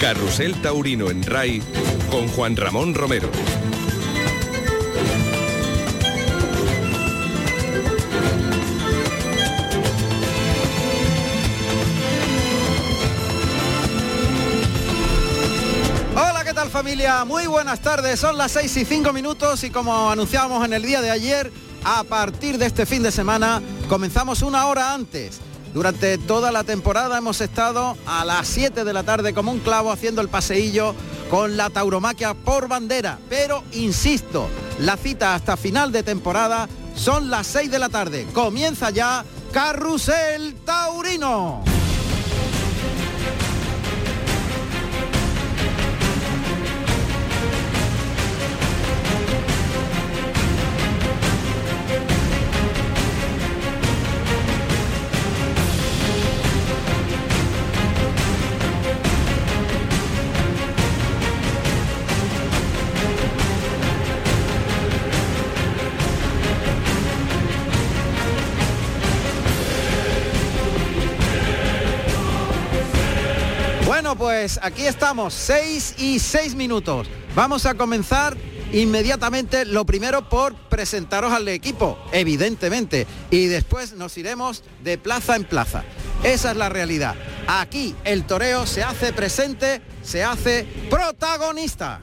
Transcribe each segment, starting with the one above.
Carrusel Taurino en RAI con Juan Ramón Romero. Hola, ¿qué tal familia? Muy buenas tardes, son las 6 y 5 minutos y como anunciábamos en el día de ayer, a partir de este fin de semana comenzamos una hora antes. Durante toda la temporada hemos estado a las 7 de la tarde como un clavo haciendo el paseillo con la tauromaquia por bandera. Pero insisto, la cita hasta final de temporada son las 6 de la tarde. Comienza ya Carrusel Taurino. Pues aquí estamos, 6 y 6 minutos. Vamos a comenzar inmediatamente, lo primero por presentaros al equipo, evidentemente, y después nos iremos de plaza en plaza. Esa es la realidad. Aquí el toreo se hace presente, se hace protagonista.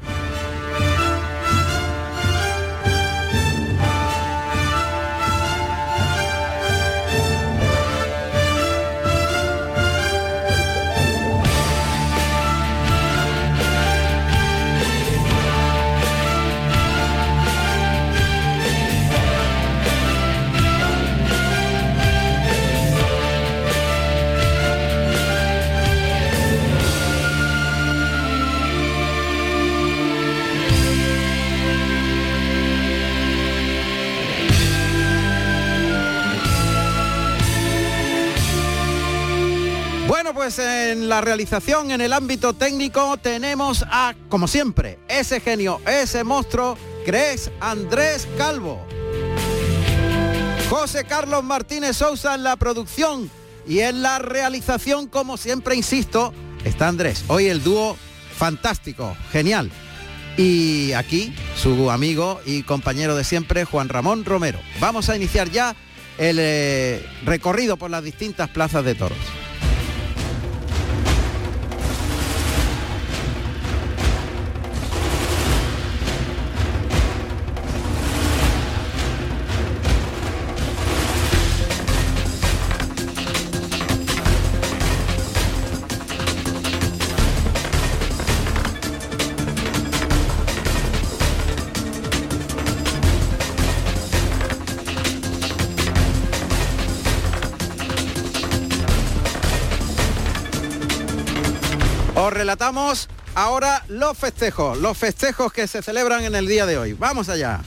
Pues en la realización, en el ámbito técnico, tenemos a, como siempre, ese genio, ese monstruo, que es Andrés Calvo. José Carlos Martínez Sousa en la producción y en la realización, como siempre insisto, está Andrés. Hoy el dúo fantástico, genial. Y aquí su amigo y compañero de siempre, Juan Ramón Romero. Vamos a iniciar ya el eh, recorrido por las distintas plazas de toros. Relatamos ahora los festejos, los festejos que se celebran en el día de hoy. Vamos allá.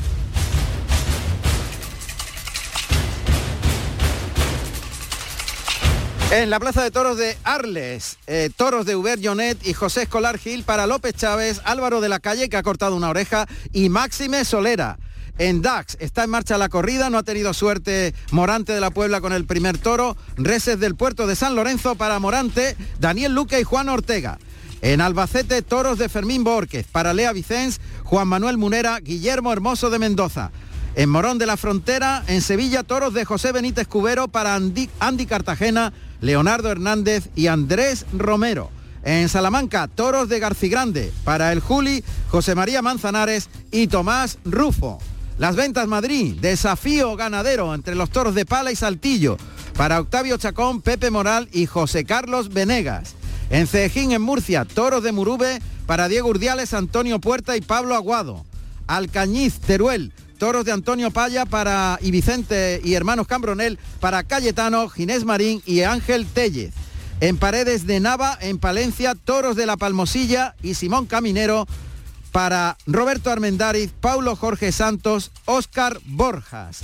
En la Plaza de Toros de Arles, eh, toros de Hubert Jonet y José Escolar Gil para López Chávez, Álvaro de la Calle, que ha cortado una oreja, y Máxime Solera. En Dax está en marcha la corrida, no ha tenido suerte Morante de la Puebla con el primer toro, Reses del puerto de San Lorenzo para Morante, Daniel Luque y Juan Ortega. En Albacete, toros de Fermín Borquez, para Lea Vicens, Juan Manuel Munera, Guillermo Hermoso de Mendoza. En Morón de la Frontera, en Sevilla, toros de José Benítez Cubero para Andy, Cartagena, Leonardo Hernández y Andrés Romero. En Salamanca, toros de Garcigrande, para el Juli, José María Manzanares y Tomás Rufo. Las ventas Madrid, desafío ganadero entre los toros de Pala y Saltillo, para Octavio Chacón, Pepe Moral y José Carlos Venegas. En Cejín, en Murcia, toros de Murube, para Diego Urdiales, Antonio Puerta y Pablo Aguado. Alcañiz, Teruel, toros de Antonio Paya para y Vicente y hermanos Cambronel, para Cayetano, Ginés Marín y Ángel Tellez. En Paredes de Nava, en Palencia, toros de la Palmosilla y Simón Caminero, para Roberto Armendáriz, Paulo Jorge Santos, Óscar Borjas.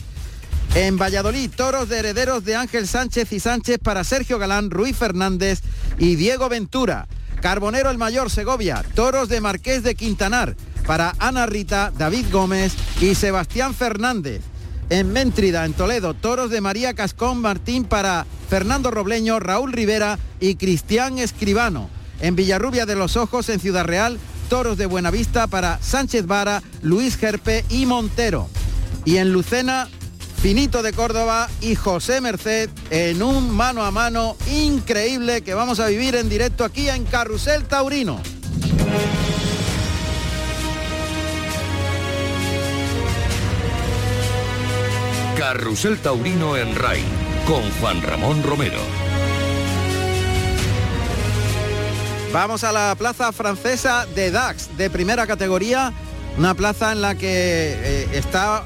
En Valladolid, toros de herederos de Ángel Sánchez y Sánchez para Sergio Galán, Ruiz Fernández y Diego Ventura. Carbonero el Mayor Segovia, toros de Marqués de Quintanar para Ana Rita, David Gómez y Sebastián Fernández. En Méntrida, en Toledo, toros de María Cascón Martín para Fernando Robleño, Raúl Rivera y Cristian Escribano. En Villarrubia de los Ojos, en Ciudad Real, toros de Buenavista para Sánchez Vara, Luis Gerpe y Montero. Y en Lucena, Finito de Córdoba y José Merced en un mano a mano increíble que vamos a vivir en directo aquí en Carrusel Taurino. Carrusel Taurino en RAI con Juan Ramón Romero. Vamos a la plaza francesa de Dax, de primera categoría, una plaza en la que eh, está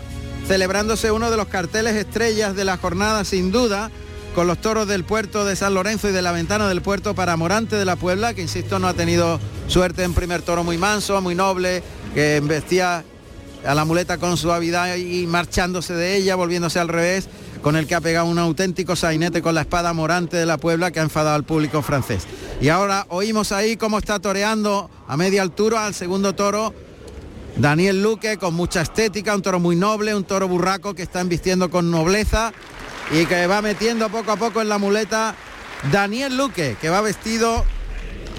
celebrándose uno de los carteles estrellas de la jornada sin duda, con los toros del puerto de San Lorenzo y de la ventana del puerto para Morante de la Puebla, que insisto no ha tenido suerte en primer toro muy manso, muy noble, que embestía a la muleta con suavidad y marchándose de ella, volviéndose al revés, con el que ha pegado un auténtico sainete con la espada morante de la Puebla que ha enfadado al público francés. Y ahora oímos ahí cómo está toreando a media altura al segundo toro Daniel Luque con mucha estética, un toro muy noble, un toro burraco que está embistiendo con nobleza y que va metiendo poco a poco en la muleta Daniel Luque, que va vestido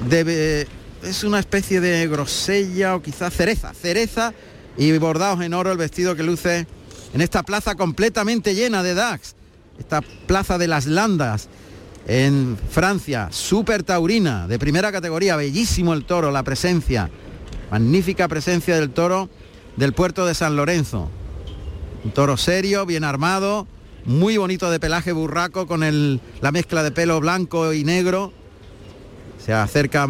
de... es una especie de grosella o quizás cereza, cereza y bordados en oro el vestido que luce en esta plaza completamente llena de Dax, esta plaza de las Landas en Francia, súper taurina, de primera categoría, bellísimo el toro, la presencia, magnífica presencia del toro del puerto de San Lorenzo. Un toro serio, bien armado, muy bonito de pelaje burraco con la mezcla de pelo blanco y negro. Se acerca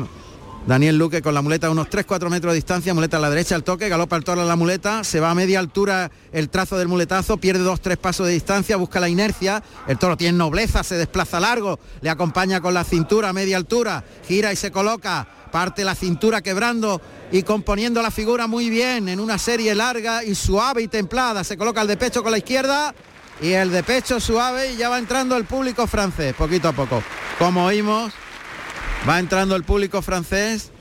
Daniel Luque con la muleta a unos 3-4 metros de distancia, muleta a la derecha, el toque, galopa el toro a la muleta, se va a media altura el trazo del muletazo, pierde 2-3 pasos de distancia, busca la inercia, el toro tiene nobleza, se desplaza largo, le acompaña con la cintura a media altura, gira y se coloca, parte la cintura quebrando y componiendo la figura muy bien en una serie larga y suave y templada, se coloca el de pecho con la izquierda y el de pecho suave y ya va entrando el público francés, poquito a poco. Como oímos, Va entrando el público francés.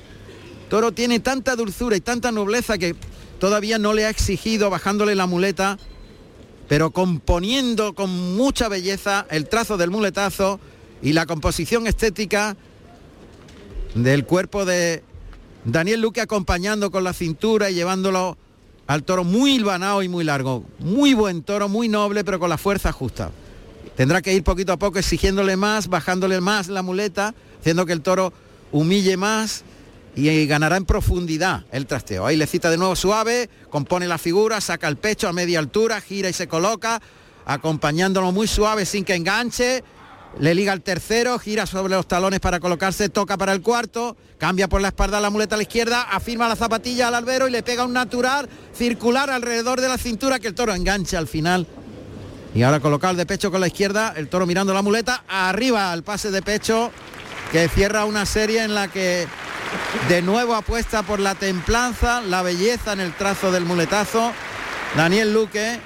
Toro tiene tanta dulzura y tanta nobleza que todavía no le ha exigido bajándole la muleta, pero componiendo con mucha belleza el trazo del muletazo y la composición estética del cuerpo de Daniel Luque acompañando con la cintura y llevándolo al toro muy hilvanado y muy largo. Muy buen toro, muy noble, pero con la fuerza justa. Tendrá que ir poquito a poco exigiéndole más, bajándole más la muleta haciendo que el toro humille más y ganará en profundidad el trasteo. Ahí le cita de nuevo suave, compone la figura, saca el pecho a media altura, gira y se coloca, acompañándolo muy suave sin que enganche. Le liga el tercero, gira sobre los talones para colocarse, toca para el cuarto, cambia por la espalda la muleta a la izquierda, afirma la zapatilla al albero y le pega un natural circular alrededor de la cintura que el toro engancha al final. Y ahora colocar de pecho con la izquierda, el toro mirando la muleta, arriba al pase de pecho que cierra una serie en la que de nuevo apuesta por la templanza, la belleza en el trazo del muletazo. Daniel Luque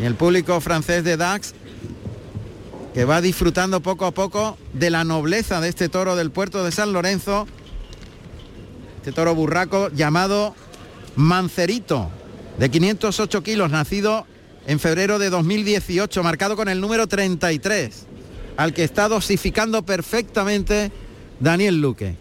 y el público francés de Dax que va disfrutando poco a poco de la nobleza de este toro del puerto de San Lorenzo, este toro burraco llamado Mancerito, de 508 kilos, nacido en febrero de 2018, marcado con el número 33 al que está dosificando perfectamente Daniel Luque.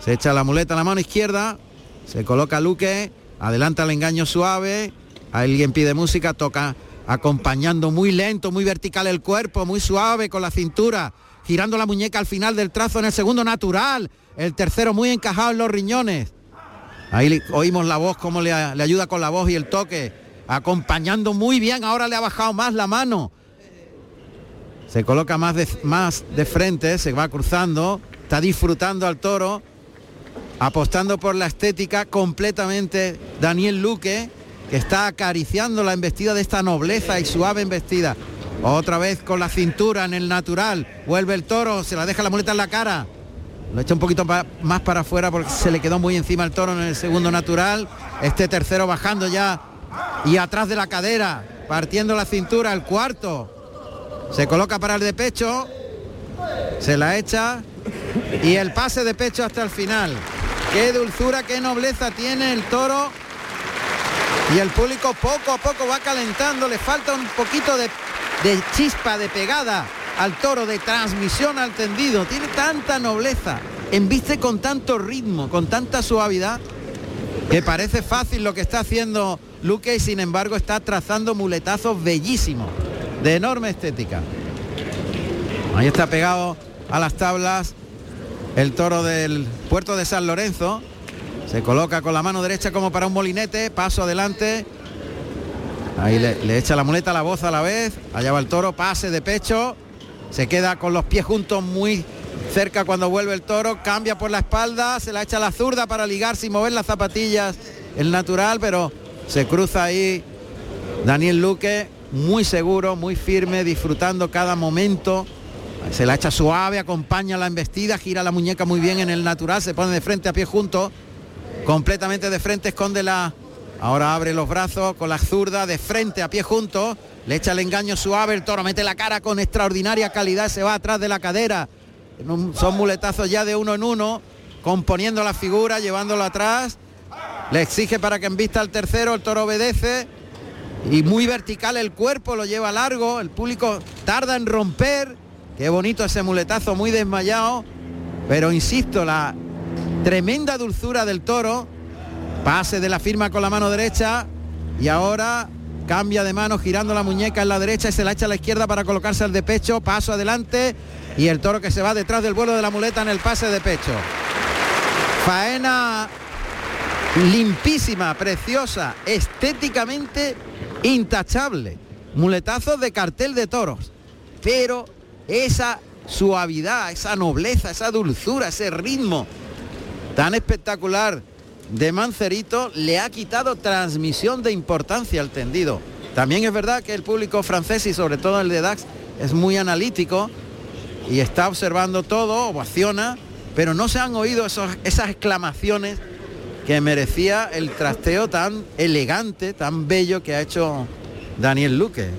Se echa la muleta a la mano izquierda, se coloca Luque, adelanta el engaño suave, alguien pide música, toca acompañando muy lento, muy vertical el cuerpo, muy suave con la cintura, girando la muñeca al final del trazo en el segundo natural, el tercero muy encajado en los riñones. Ahí oímos la voz, cómo le, le ayuda con la voz y el toque, acompañando muy bien, ahora le ha bajado más la mano, se coloca más de, más de frente, se va cruzando, está disfrutando al toro, apostando por la estética completamente Daniel Luque, que está acariciando la embestida de esta nobleza y suave embestida. Otra vez con la cintura en el natural, vuelve el toro, se la deja la muleta en la cara. Lo echa un poquito más para afuera porque se le quedó muy encima el toro en el segundo natural. Este tercero bajando ya y atrás de la cadera, partiendo la cintura, el cuarto. Se coloca para el de pecho, se la echa y el pase de pecho hasta el final. Qué dulzura, qué nobleza tiene el toro. Y el público poco a poco va calentando, le falta un poquito de, de chispa, de pegada al toro, de transmisión al tendido. Tiene tanta nobleza embiste con tanto ritmo, con tanta suavidad, que parece fácil lo que está haciendo Luque y sin embargo está trazando muletazos bellísimos, de enorme estética. Ahí está pegado a las tablas el toro del puerto de San Lorenzo. Se coloca con la mano derecha como para un molinete, paso adelante. Ahí le, echa la muleta la voz a la vez. Allá va el toro, pase de pecho. Se queda con los pies juntos muy cerca cuando vuelve el toro. Cambia por la espalda, se la echa la zurda para ligar sin mover las zapatillas. El natural, pero se cruza ahí Daniel Luque, muy seguro, muy firme, disfrutando cada momento. Se la echa suave, acompaña la embestida, gira la muñeca muy bien en el natural, se pone de frente a pie juntos, completamente de frente, esconde la... Ahora abre los brazos con la zurda de frente a pie juntos, le echa el engaño suave, el toro mete la cara con extraordinaria calidad, se va atrás de la cadera. Son muletazos ya de uno en uno, componiendo la figura, llevándolo atrás. Le exige para que envista al tercero, el toro obedece. Y muy vertical el cuerpo, lo lleva largo, el público tarda en romper Qué bonito ese muletazo, muy desmayado. Pero insisto, la tremenda dulzura del toro. Pase de la firma con la mano derecha. Y ahora cambia de mano girando la muñeca en la derecha y se la echa a la izquierda para colocarse al de pecho. Paso adelante. Y el toro que se va detrás del vuelo de la muleta en el pase de pecho. Faena limpísima, preciosa, estéticamente intachable. Muletazos de cartel de toros. Pero esa suavidad, esa nobleza, esa dulzura, ese ritmo tan espectacular de Mancerito le ha quitado transmisión de importancia al tendido. También es verdad que el público francés y sobre todo el de Dax es muy analítico y está observando todo, ovaciona, pero no se han oído esas exclamaciones que merecía el trasteo tan elegante, tan bello que ha hecho Daniel Luque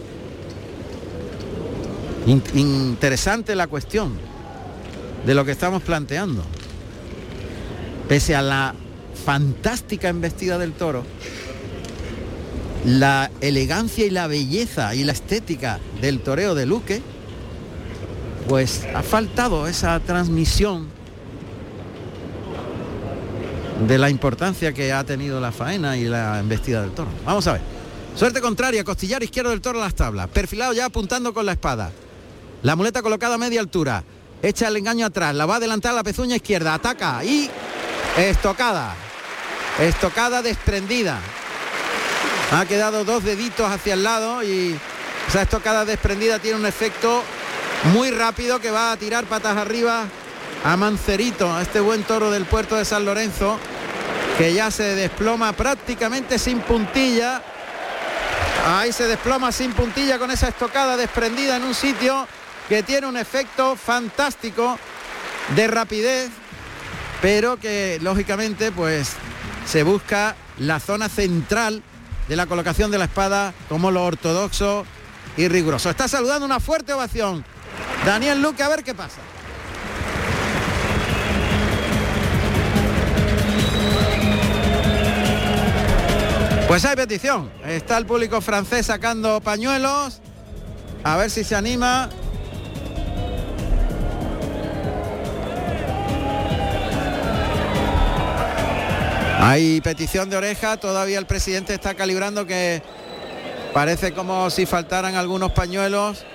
interesante la cuestión de lo que estamos planteando. Pese a la fantástica embestida del toro, la elegancia y la belleza y la estética del toreo de Luque, pues ha faltado esa transmisión de la importancia que ha tenido la faena y la embestida del toro. Vamos a ver. Suerte contraria, costillar izquierdo del toro a las tablas, perfilado ya apuntando con la espada. La muleta colocada a media altura. Echa el engaño atrás. La va a adelantar la pezuña izquierda. Ataca y estocada. Estocada desprendida. Ha quedado dos deditos hacia el lado y esa estocada desprendida tiene un efecto muy rápido que va a tirar patas arriba a Mancerito, a este buen toro del puerto de San Lorenzo, que ya se desploma prácticamente sin puntilla. Ahí se desploma sin puntilla con esa estocada desprendida en un sitio que tiene un efecto fantástico de rapidez, pero que lógicamente pues se busca la zona central de la colocación de la espada como lo ortodoxo y riguroso. Está saludando una fuerte ovación. Daniel Luque, a ver qué pasa. Pues hay petición. Está el público francés sacando pañuelos. A ver si se anima. Hay petición de oreja, todavía el presidente está calibrando que parece como si faltaran algunos pañuelos.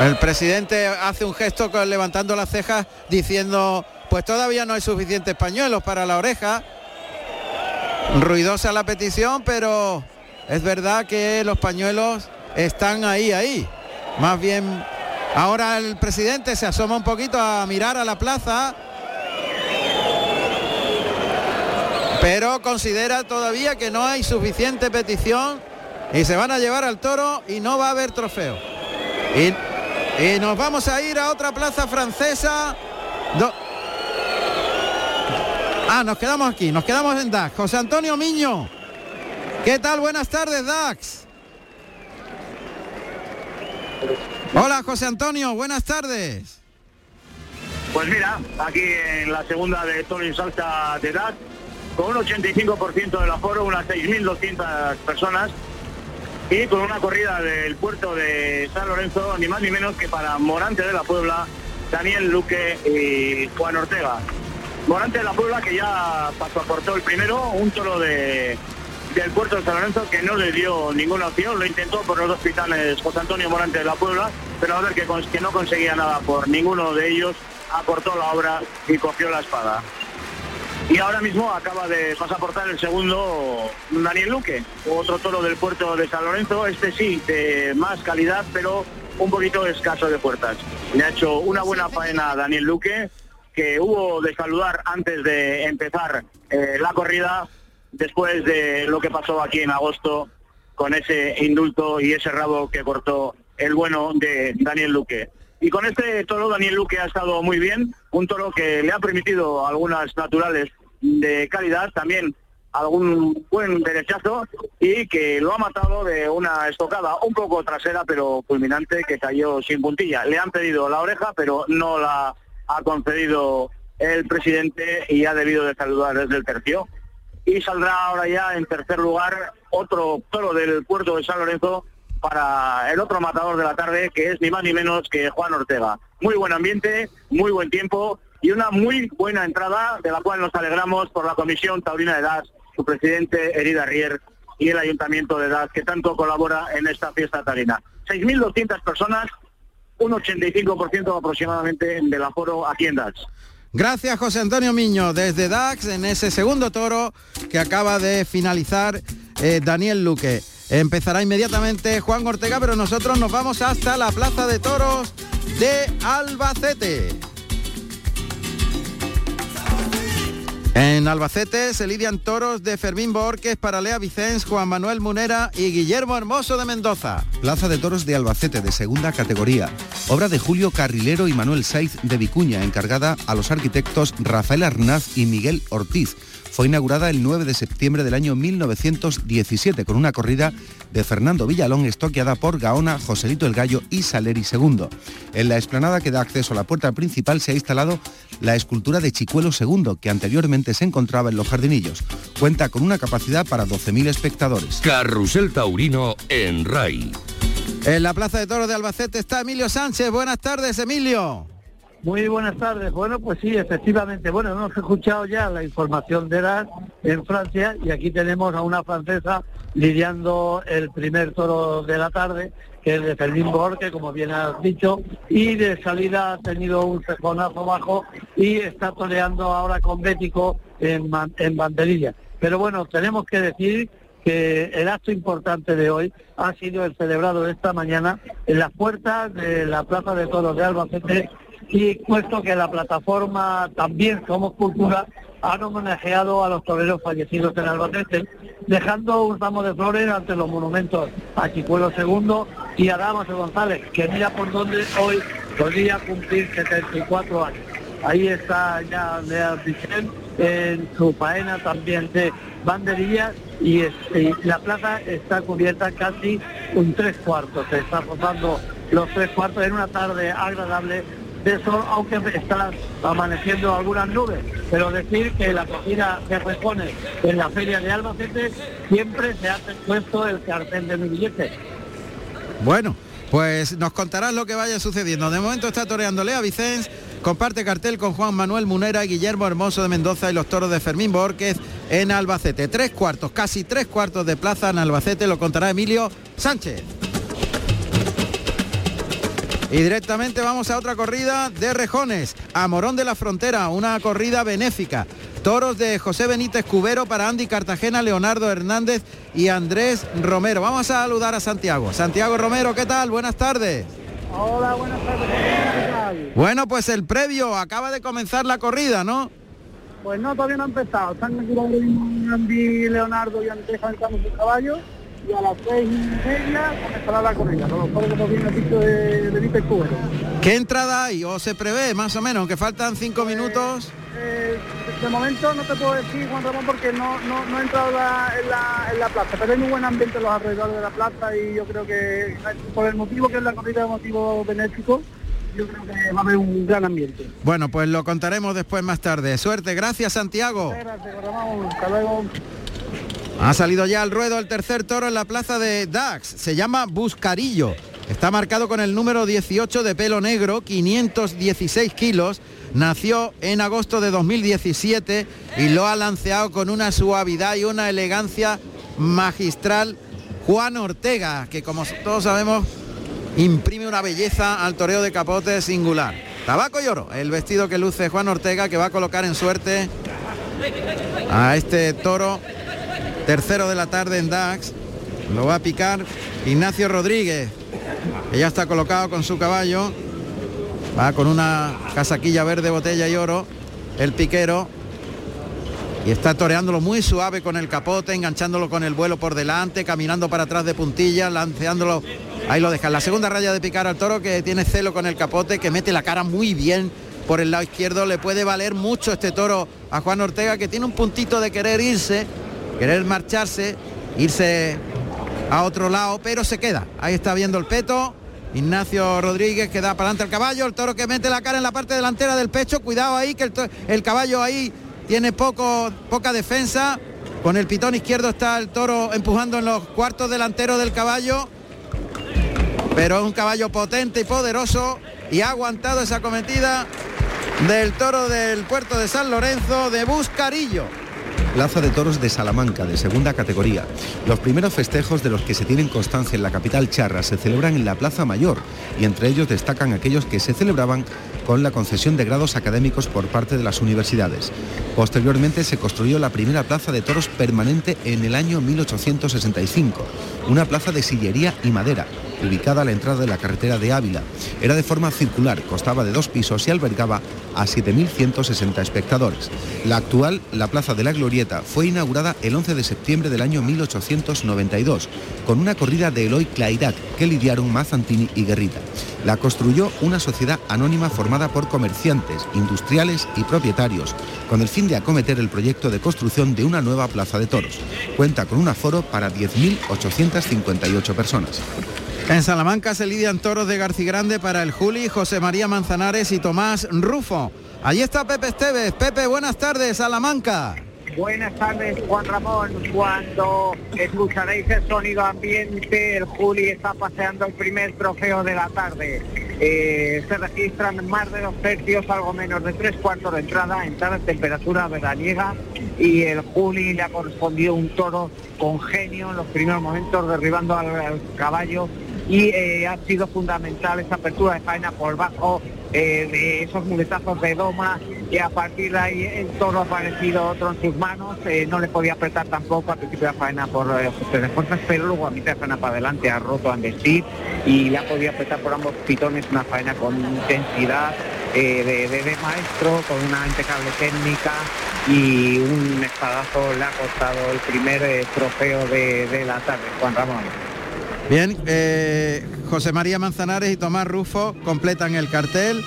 El presidente hace un gesto levantando las cejas diciendo, pues todavía no hay suficientes pañuelos para la oreja. Ruidosa la petición, pero es verdad que los pañuelos están ahí, ahí. Más bien Ahora el presidente se asoma un poquito a mirar a la plaza. Pero considera todavía que no hay suficiente petición y se van a llevar al toro y no va a haber trofeo. Y, nos vamos a ir a otra plaza francesa. Ah, nos quedamos aquí, nos quedamos en Dax. José Antonio Miño. ¿Qué tal? Buenas tardes, Dax. Hola José Antonio, buenas tardes. Pues mira, aquí en la segunda de Tony Salsa de edad, con un 85% del aforo, unas 6.200 personas. y con una corrida del puerto de San Lorenzo, ni más ni menos que para Morante de la Puebla, Daniel Luque y Juan Ortega. Morante de la Puebla que ya pasó aportó el primero, un toro de, del puerto de San Lorenzo que no le dio ninguna opción, lo intentó por los dos pitales José Antonio Morante de la Puebla, pero a ver que, que no conseguía nada por ninguno de ellos, aportó la obra y cogió la espada. Y ahora mismo acaba de pasaportar el segundo Daniel Luque, otro toro del puerto de San Lorenzo, este sí, de más calidad, pero un poquito escaso de puertas. Le ha hecho una buena faena a Daniel Luque, que hubo de saludar antes de empezar eh, la corrida, después de lo que pasó aquí en agosto con ese indulto y ese rabo que cortó el bueno de Daniel Luque. Y con este toro Daniel Luque ha estado muy bien, un toro que le ha permitido algunas naturales de calidad, también algún buen derechazo y que lo ha matado de una estocada un poco trasera pero fulminante que cayó sin puntilla. Le han pedido la oreja pero no la ha concedido el presidente y ha debido de saludar desde el tercio. Y saldrá ahora ya en tercer lugar otro toro del puerto de San Lorenzo para el otro matador de la tarde que es ni más ni menos que Juan Ortega. Muy buen ambiente, muy buen tiempo y una muy buena entrada de la cual nos alegramos por la Comisión Taurina de DAS, su presidente Herida Rier y el Ayuntamiento de DAS que tanto colabora en esta fiesta taurina. 6.200 personas, un 85% aproximadamente del aforo aquí en DAS. Gracias José Antonio Miño desde DAX en ese segundo toro que acaba de finalizar eh, Daniel Luque. Empezará inmediatamente Juan Ortega, pero nosotros nos vamos hasta la Plaza de Toros de Albacete. En Albacete se lidian toros de Fermín Borges para Lea Vicens, Juan Manuel Munera y Guillermo Hermoso de Mendoza. Plaza de Toros de Albacete de segunda categoría. Obra de Julio Carrilero y Manuel Saiz de Vicuña, encargada a los arquitectos Rafael Arnaz y Miguel Ortiz fue inaugurada el 9 de septiembre del año 1917 con una corrida de Fernando Villalón estoqueada por Gaona, Joselito el Gallo y Saleri II. En la explanada que da acceso a la puerta principal se ha instalado la escultura de Chicuelo II, que anteriormente se encontraba en los jardinillos. Cuenta con una capacidad para 12.000 espectadores. Carrusel Taurino en RAI. En la Plaza de Toros de Albacete está Emilio Sánchez. Buenas tardes, Emilio. Muy buenas tardes. Bueno, pues sí, efectivamente. Bueno, hemos escuchado ya la información de edad en Francia y aquí tenemos a una francesa lidiando el primer toro de la tarde, que es de Fermín Borque, como bien has dicho, y de salida ha tenido un cejonazo bajo y está toreando ahora con Bético en, en banderilla. Pero bueno, tenemos que decir que el acto importante de hoy ha sido el celebrado esta mañana en las puertas de la Plaza de Toros de Albacete y puesto que la plataforma también Somos Cultura han homenajeado a los toreros fallecidos en Albacete, dejando un ramo de flores ante los monumentos a Chicuelo II y a Damaso González, que mira por donde hoy podría cumplir 74 años. Ahí está ya Lea Vicente en su faena también de banderillas y, la plaza está cubierta casi un tres cuartos, se está rozando los tres cuartos en una tarde agradable de eso, aunque están amaneciendo algunas nubes, pero decir que la cocina se repone en la feria de Albacete siempre se ha puesto el cartel de mi billete. Bueno, pues nos contarás lo que vaya sucediendo. De momento está toreando Lea Vicens, comparte cartel con Juan Manuel Munera Guillermo Hermoso de Mendoza y los toros de Fermín Borquez en Albacete. Tres cuartos, casi tres cuartos de plaza en Albacete, lo contará Emilio Sánchez. Y directamente vamos a otra corrida de rejones, a Morón de la Frontera, una corrida benéfica. Toros de José Benítez Cubero para Andy Cartagena, Leonardo Hernández y Andrés Romero. Vamos a saludar a Santiago. Santiago Romero, ¿qué tal? Buenas tardes. Hola, buenas tardes. Bueno, pues el previo, acaba de comenzar la corrida, ¿no? Pues no, todavía no ha empezado. Están aquí Andy, Leonardo y Andrés calentando sus caballos y a las seis y media comenzará la corrida, con los como bien dicho de, de Cubero. ¿Qué entrada hay o se prevé más o menos, que faltan cinco pues, minutos? Eh, de momento no te puedo decir, Juan Ramón, porque no, no, he entrado en, la, en, la, plaza, pero hay muy buen ambiente en los alrededores de la plaza y yo creo que por el motivo que es la corrida de motivo benéfico, yo creo que va a haber un gran ambiente. Bueno, pues lo contaremos después más tarde. Suerte, gracias Santiago. Gracias, Ramón. Hasta luego. Ha salido ya al ruedo el tercer toro en la plaza de Dax. Se llama Buscarillo. Está marcado con el número 18 de pelo negro, 516 kilos. Nació en agosto de 2017 y lo ha lanceado con una suavidad y una elegancia magistral Juan Ortega, que como todos sabemos imprime una belleza al toreo de capote singular. Tabaco y oro, el vestido que luce Juan Ortega que va a colocar en suerte a este toro tercero de la tarde en Dax. Lo va a picar Ignacio Rodríguez, que ya está colocado con su caballo. Va con una casaquilla verde, botella y oro. El piquero. Y está toreándolo muy suave con el capote, enganchándolo con el vuelo por delante, caminando para atrás de puntillas, lanceándolo. Ahí lo deja. La segunda raya de picar al toro que tiene celo con el capote, que mete la cara muy bien por el lado izquierdo. Le puede valer mucho este toro a Juan Ortega, que tiene un puntito de querer irse, querer marcharse, irse a otro lado, pero se queda. Ahí está viendo el peto. Ignacio Rodríguez que da para adelante el caballo, el toro que mete la cara en la parte delantera del pecho, cuidado ahí que el, caballo ahí tiene poca defensa. Con el pitón izquierdo está el toro empujando en los cuartos delanteros del caballo. Pero es un caballo potente y poderoso y ha aguantado esa cometida del toro del puerto de San Lorenzo de Buscarillo. Plaza de Toros de Salamanca, de segunda categoría. Los primeros festejos de los que se tienen constancia en la capital charra se celebran en la Plaza Mayor y entre ellos destacan aquellos que se celebraban con la concesión de grados académicos por parte de las universidades. Posteriormente se construyó la primera plaza de toros permanente en el año 1865, una plaza de sillería y madera, ubicada a la entrada de la carretera de Ávila. Era de forma circular, costaba de dos pisos y albergaba a 7.160 espectadores. La actual, la Plaza de la Glorieta, fue inaugurada el 11 de septiembre del año 1892, con una corrida de Eloy Clairac que lidiaron Mazantini y Guerrita. La construyó una sociedad anónima formada por comerciantes, industriales y propietarios, con el fin de acometer el proyecto de construcción de una nueva plaza de toros. Cuenta con un aforo para 10.858 personas. En Salamanca se lidian toros de Grande para el Juli, José María Manzanares y Tomás Rufo. Allí está Pepe Esteves. Pepe, buenas tardes, Salamanca. Buenas tardes, Juan Ramón. Cuando escucharéis el sonido ambiente, el Juli está paseando el primer trofeo de la tarde. Eh, se registran más de dos tercios, algo menos de tres cuartos de entrada, entrada en temperatura veraniega y el Juli le ha correspondido un toro con genio en los primeros momentos, derribando al caballo y eh, ha sido fundamental esa apertura de faena por bajo eh, de esos muletazos de doma y a partir de ahí el toro ha aparecido otro en sus manos, eh, no le podía apretar tampoco al principio de faena por de fuerzas, pero luego a mitad de faena para adelante ha roto a vestir y le ha podido apretar por ambos pitones una faena con intensidad de, maestro, con una impecable técnica y un espadazo le ha costado el primer trofeo de, de la tarde, Juan Ramón. Bien, eh, José María Manzanares y Tomás Rufo completan el cartel.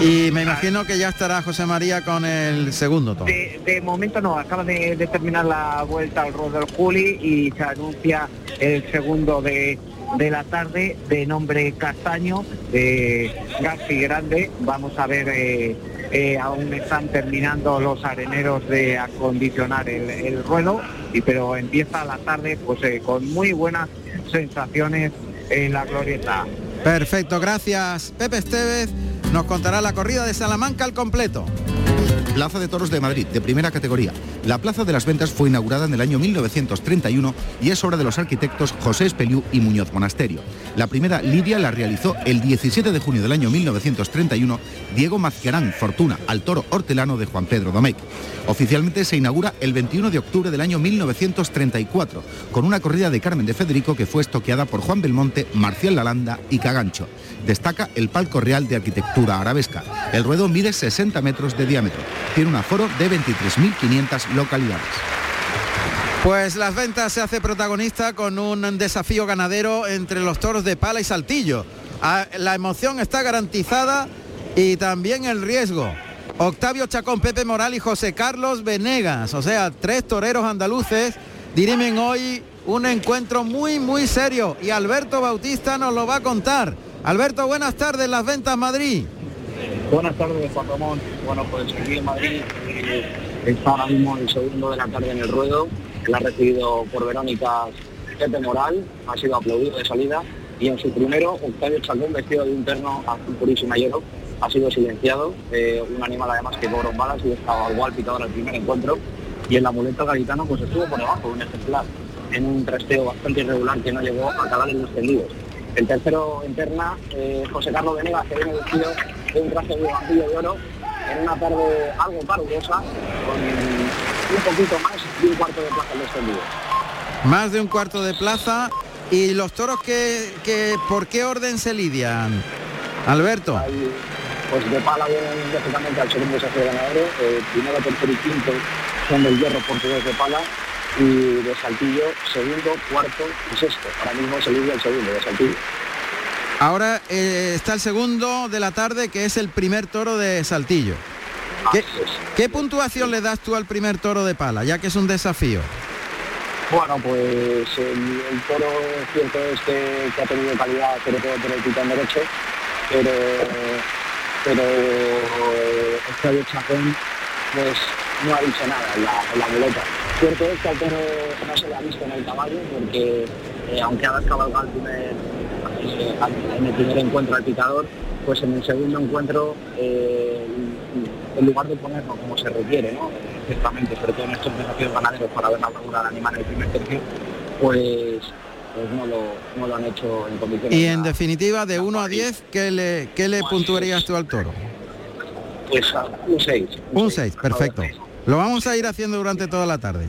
Y me imagino que ya estará José María con el segundo. De, momento no, acaba de, terminar la vuelta al rol del Juli y se anuncia el segundo de, la tarde de nombre Castaño, de Garci Grande. Vamos a ver, eh, eh, aún están terminando los areneros de acondicionar el ruedo y pero empieza la tarde pues eh, con muy buenas sensaciones en la glorieta. Perfecto, gracias Pepe Estevez. Nos contará la corrida de Salamanca al completo. Plaza de Toros de Madrid, de primera categoría. La Plaza de las Ventas fue inaugurada en el año 1931 y es obra de los arquitectos José Espeliú y Muñoz Monasterio. La primera lidia la realizó el 17 de junio del año 1931 Diego Mazquerán Fortuna, al toro hortelano de Juan Pedro Domecq. Oficialmente se inaugura el 21 de octubre del año 1934, con una corrida de Carmen de Federico que fue estoqueada por Juan Belmonte, Marcial Lalanda y Cagancho. Destaca el palco real de arquitectura arabesca. El ruedo mide 60 metros de diámetro tiene un aforo de 23.500 localidades. Pues las ventas se hace protagonista con un desafío ganadero entre los toros de pala y saltillo. Ah, la emoción está garantizada y también el riesgo. Octavio Chacón, Pepe Moral y José Carlos Venegas, o sea, tres toreros andaluces, dirimen hoy un encuentro muy, muy serio y Alberto Bautista nos lo va a contar. Alberto, buenas tardes, las ventas Madrid. Buenas tardes, Juan Ramón. Bueno, pues aquí en Madrid eh, está ahora mismo el segundo de la tarde en el ruedo. La ha recibido por Verónica Pepe Moral, ha sido aplaudido de salida y en su primero Octavio Chacón vestido de un terno azul purísimo oro ha sido silenciado, eh, un animal además que cobró balas y estaba igual pitado en el primer encuentro y el amuleto gaditano pues estuvo por debajo, un ejemplar, en un trasteo bastante irregular que no llegó a acabar en los tendidos. El tercero en terna, eh, José Carlos Venegas, que viene vestido de un traje de de oro, en una tarde algo parulosa, con un poquito más de un cuarto de plaza en los tendidos. Más de un cuarto de plaza. ¿Y los toros que, que por qué orden se lidian? Alberto. Ahí, pues de pala vienen lógicamente al segundo desafío ganadero, eh, primero, tercero y quinto son del hierro portugués de pala y de Saltillo segundo, cuarto y sexto. Ahora mismo se lidia el segundo de Saltillo. Ahora eh, está el segundo de la tarde, que es el primer toro de Saltillo. ¿Qué, puntuación le das tú al primer toro de pala, ya que es un desafío? Bueno, pues el, toro cierto es que, ha tenido calidad, sobre todo por el titán derecho, pero pero Octavio Chacón pues no ha dicho nada en la, en la muleta. Cierto es que al toro no se le ha visto en el caballo porque eh, aunque ha cabalgado el primer, eh, en el primer encuentro al picador, pues en el segundo encuentro eh, en lugar de ponerlo como se requiere, ¿no? ciertamente, sobre todo en estos desafíos ganaderos para ver la figura del animal en el primer tercio, pues, pues no, lo, no lo han hecho en condiciones. Y en definitiva, de 1 a 10, ¿qué le, qué le puntuarías tú al toro? Pues a un 6. Un 6, perfecto. Lo vamos a ir haciendo durante toda la tarde.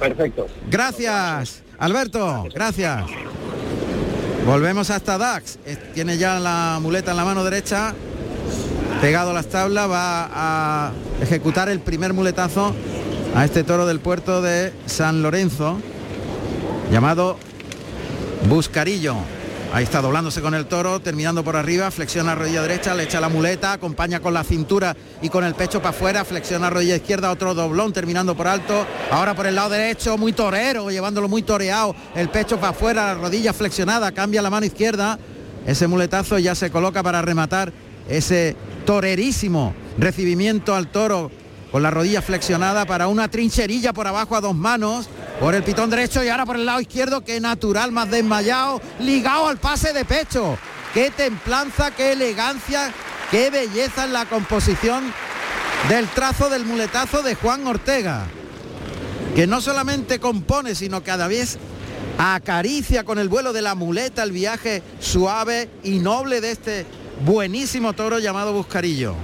Perfecto. Gracias, Alberto, gracias. Volvemos hasta Dax. Tiene ya la muleta en la mano derecha, pegado a las tablas, va a ejecutar el primer muletazo a este toro del puerto de San Lorenzo, llamado Buscarillo. Ahí está doblándose con el toro, terminando por arriba, flexiona rodilla derecha, le echa la muleta, acompaña con la cintura y con el pecho para afuera, flexiona rodilla izquierda, otro doblón, terminando por alto, ahora por el lado derecho, muy torero, llevándolo muy toreado, el pecho para afuera, la rodilla flexionada, cambia la mano izquierda, ese muletazo ya se coloca para rematar ese torerísimo recibimiento al toro con la rodilla flexionada para una trincherilla por abajo a dos manos, por el pitón derecho y ahora por el lado izquierdo, que natural, más desmayado, ligado al pase de pecho. Qué templanza, qué elegancia, qué belleza en la composición del trazo del muletazo de Juan Ortega, que no solamente compone, sino que cada vez acaricia con el vuelo de la muleta el viaje suave y noble de este buenísimo toro llamado Buscarillo.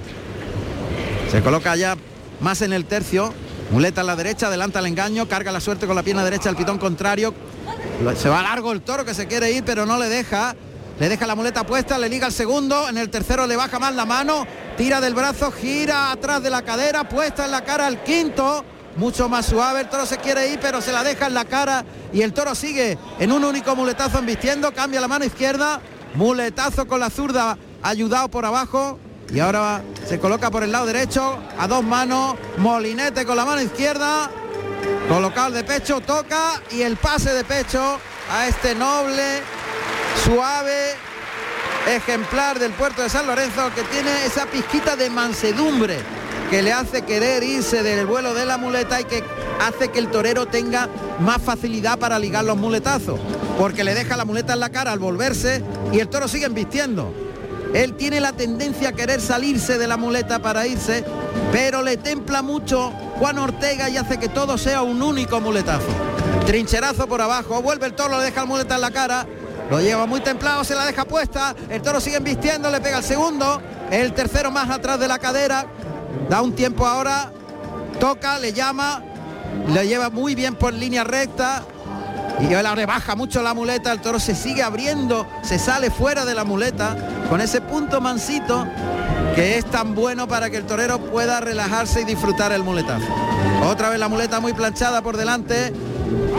Se coloca ya más en el tercio, muleta a la derecha, adelanta el engaño, carga la suerte con la pierna derecha al pitón contrario. Se va largo el toro que se quiere ir, pero no le deja. Le deja la muleta puesta, le liga el segundo, en el tercero le baja más la mano, tira del brazo, gira atrás de la cadera, puesta en la cara al quinto, mucho más suave, el toro se quiere ir, pero se la deja en la cara. Y el toro sigue en un único muletazo embistiendo, cambia la mano izquierda, muletazo con la zurda, ayudado por abajo, y ahora se coloca por el lado derecho, a dos manos, molinete con la mano izquierda, colocado de pecho, toca y el pase de pecho a este noble, suave ejemplar del puerto de San Lorenzo que tiene esa pizquita de mansedumbre que le hace querer irse del vuelo de la muleta y que hace que el torero tenga más facilidad para ligar los muletazos, porque le deja la muleta en la cara al volverse y el toro sigue embistiendo. Él tiene la tendencia a querer salirse de la muleta para irse, pero le templa mucho Juan Ortega y hace que todo sea un único muletazo. Trincherazo por abajo, vuelve el toro, le deja el muleta en la cara, lo lleva muy templado, se la deja puesta, el toro sigue embistiendo, le pega el segundo, el tercero más atrás de la cadera, da un tiempo ahora, toca, le llama, le lleva muy bien por línea recta, y ahora rebaja mucho la muleta, el toro se sigue abriendo, se sale fuera de la muleta con ese punto mansito que es tan bueno para que el torero pueda relajarse y disfrutar el muletazo. Otra vez la muleta muy planchada por delante,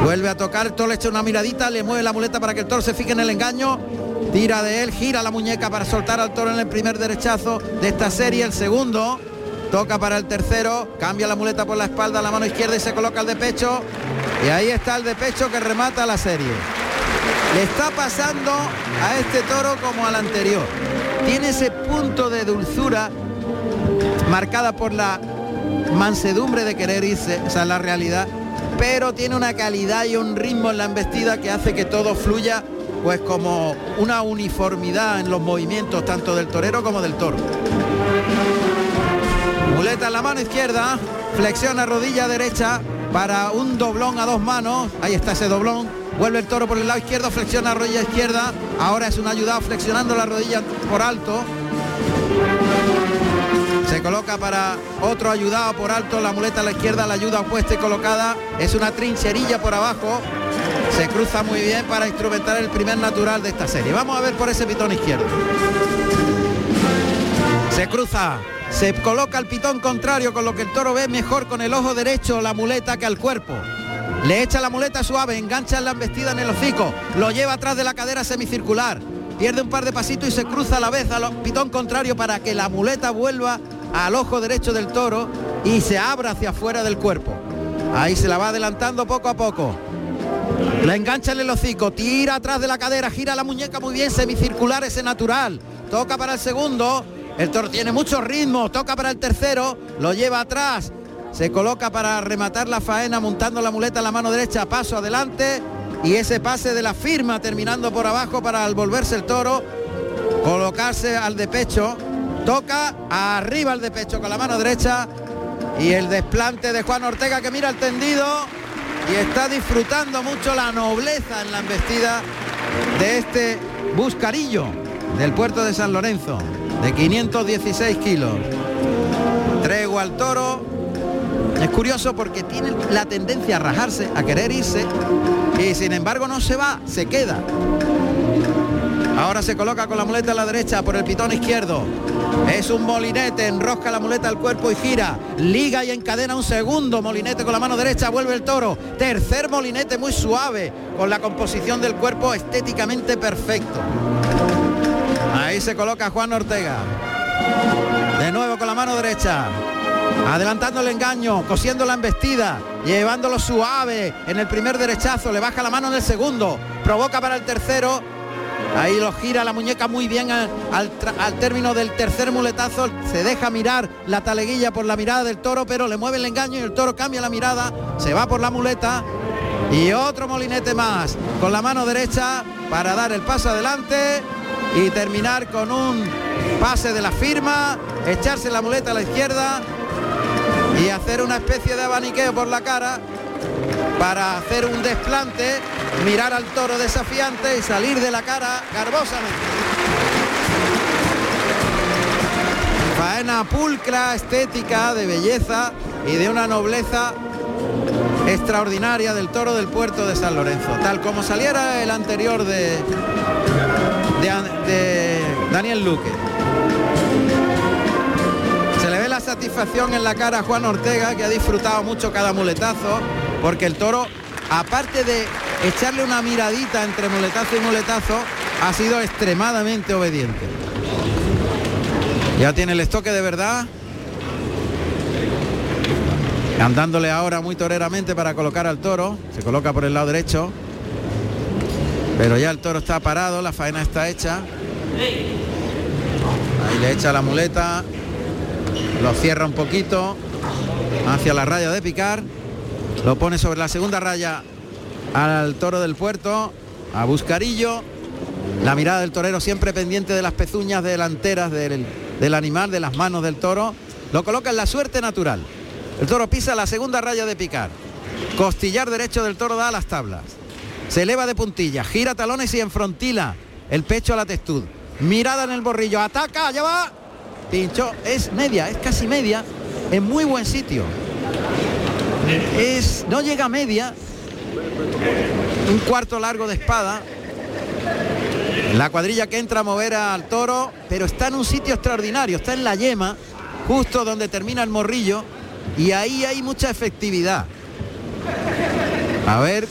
vuelve a tocar, el toro le echa una miradita, le mueve la muleta para que el toro se fije en el engaño, tira de él, gira la muñeca para soltar al toro en el primer derechazo de esta serie, el segundo, toca para el tercero, cambia la muleta por la espalda, la mano izquierda y se coloca el de pecho. Y ahí está el de pecho que remata la serie. Le está pasando a este toro como al anterior. Tiene ese punto de dulzura marcada por la mansedumbre de querer irse, esa es la realidad, pero tiene una calidad y un ritmo en la embestida que hace que todo fluya pues como una uniformidad en los movimientos tanto del torero como del toro. Muleta en la mano izquierda, flexiona rodilla derecha para un doblón a dos manos, ahí está ese doblón, vuelve el toro por el lado izquierdo, flexiona rodilla izquierda, ahora es un ayudado flexionando la rodilla por alto, se coloca para otro ayudado por alto, la muleta a la izquierda, la ayuda opuesta y colocada, es una trincherilla por abajo, se cruza muy bien para instrumentar el primer natural de esta serie. Vamos a ver por ese pitón izquierdo. Se cruza, se coloca el pitón contrario, con lo que el toro ve mejor con el ojo derecho la muleta que al cuerpo. Le echa la muleta suave, engancha la embestida en el hocico, lo lleva atrás de la cadera semicircular, pierde un par de pasitos y se cruza a la vez al pitón contrario para que la muleta vuelva al ojo derecho del toro y se abra hacia afuera del cuerpo. Ahí se la va adelantando poco a poco. La engancha en el hocico, tira atrás de la cadera, gira la muñeca muy bien, semicircular ese natural. Toca para el segundo, el toro tiene mucho ritmo, toca para el tercero, lo lleva atrás, se coloca para rematar la faena montando la muleta en la mano derecha, paso adelante y ese pase de la firma terminando por abajo para al volverse el toro, colocarse al de pecho, toca arriba al de pecho con la mano derecha y el desplante de Juan Ortega que mira el tendido y está disfrutando mucho la nobleza en la embestida de este buscarillo del puerto de San Lorenzo de 516 kilos. Tregua al toro. Es curioso porque tiene la tendencia a rajarse, a querer irse y sin embargo no se va, se queda. Ahora se coloca con la muleta a la derecha por el pitón izquierdo. Es un molinete, enrosca la muleta al cuerpo y gira. Liga y encadena un segundo molinete con la mano derecha, vuelve el toro. Tercer molinete muy suave, con la composición del cuerpo estéticamente perfecto. Ahí se coloca Juan Ortega. De nuevo con la mano derecha. Adelantando el engaño, cosiendo la embestida, llevándolo suave en el primer derechazo, le baja la mano en el segundo, provoca para el tercero, ahí lo gira la muñeca muy bien al, al, al, término del tercer muletazo, se deja mirar la taleguilla por la mirada del toro, pero le mueve el engaño y el toro cambia la mirada, se va por la muleta. Y otro molinete más con la mano derecha para dar el paso adelante y terminar con un pase de la firma, echarse la muleta a la izquierda y hacer una especie de abaniqueo por la cara para hacer un desplante, mirar al toro desafiante y salir de la cara garbosamente. Faena pulcra, estética, de belleza y de una nobleza extraordinaria del toro del puerto de San Lorenzo, tal como saliera el anterior de, de, Daniel Luque. Se le ve la satisfacción en la cara a Juan Ortega, que ha disfrutado mucho cada muletazo, porque el toro, aparte de echarle una miradita entre muletazo y muletazo, ha sido extremadamente obediente. Ya tiene el estoque de verdad. Andándole ahora muy toreramente para colocar al toro. Se coloca por el lado derecho. Pero ya el toro está parado, la faena está hecha. Ahí le echa la muleta. Lo cierra un poquito hacia la raya de picar. Lo pone sobre la segunda raya al toro del puerto, a Buscarillo. La mirada del torero siempre pendiente de las pezuñas delanteras del, del animal, de las manos del toro. Lo coloca en la suerte natural. El toro pisa la segunda raya de picar. Costillar derecho del toro da a las tablas. Se eleva de puntilla, gira talones y enfrontila el pecho a la textud. Mirada en el borrillo, ataca, ya va. Pincho, es media, es casi media, en muy buen sitio. Es, no llega media, un cuarto largo de espada. La cuadrilla que entra a mover al toro, pero está en un sitio extraordinario, está en la yema, justo donde termina el morrillo, y ahí hay mucha efectividad. A ver,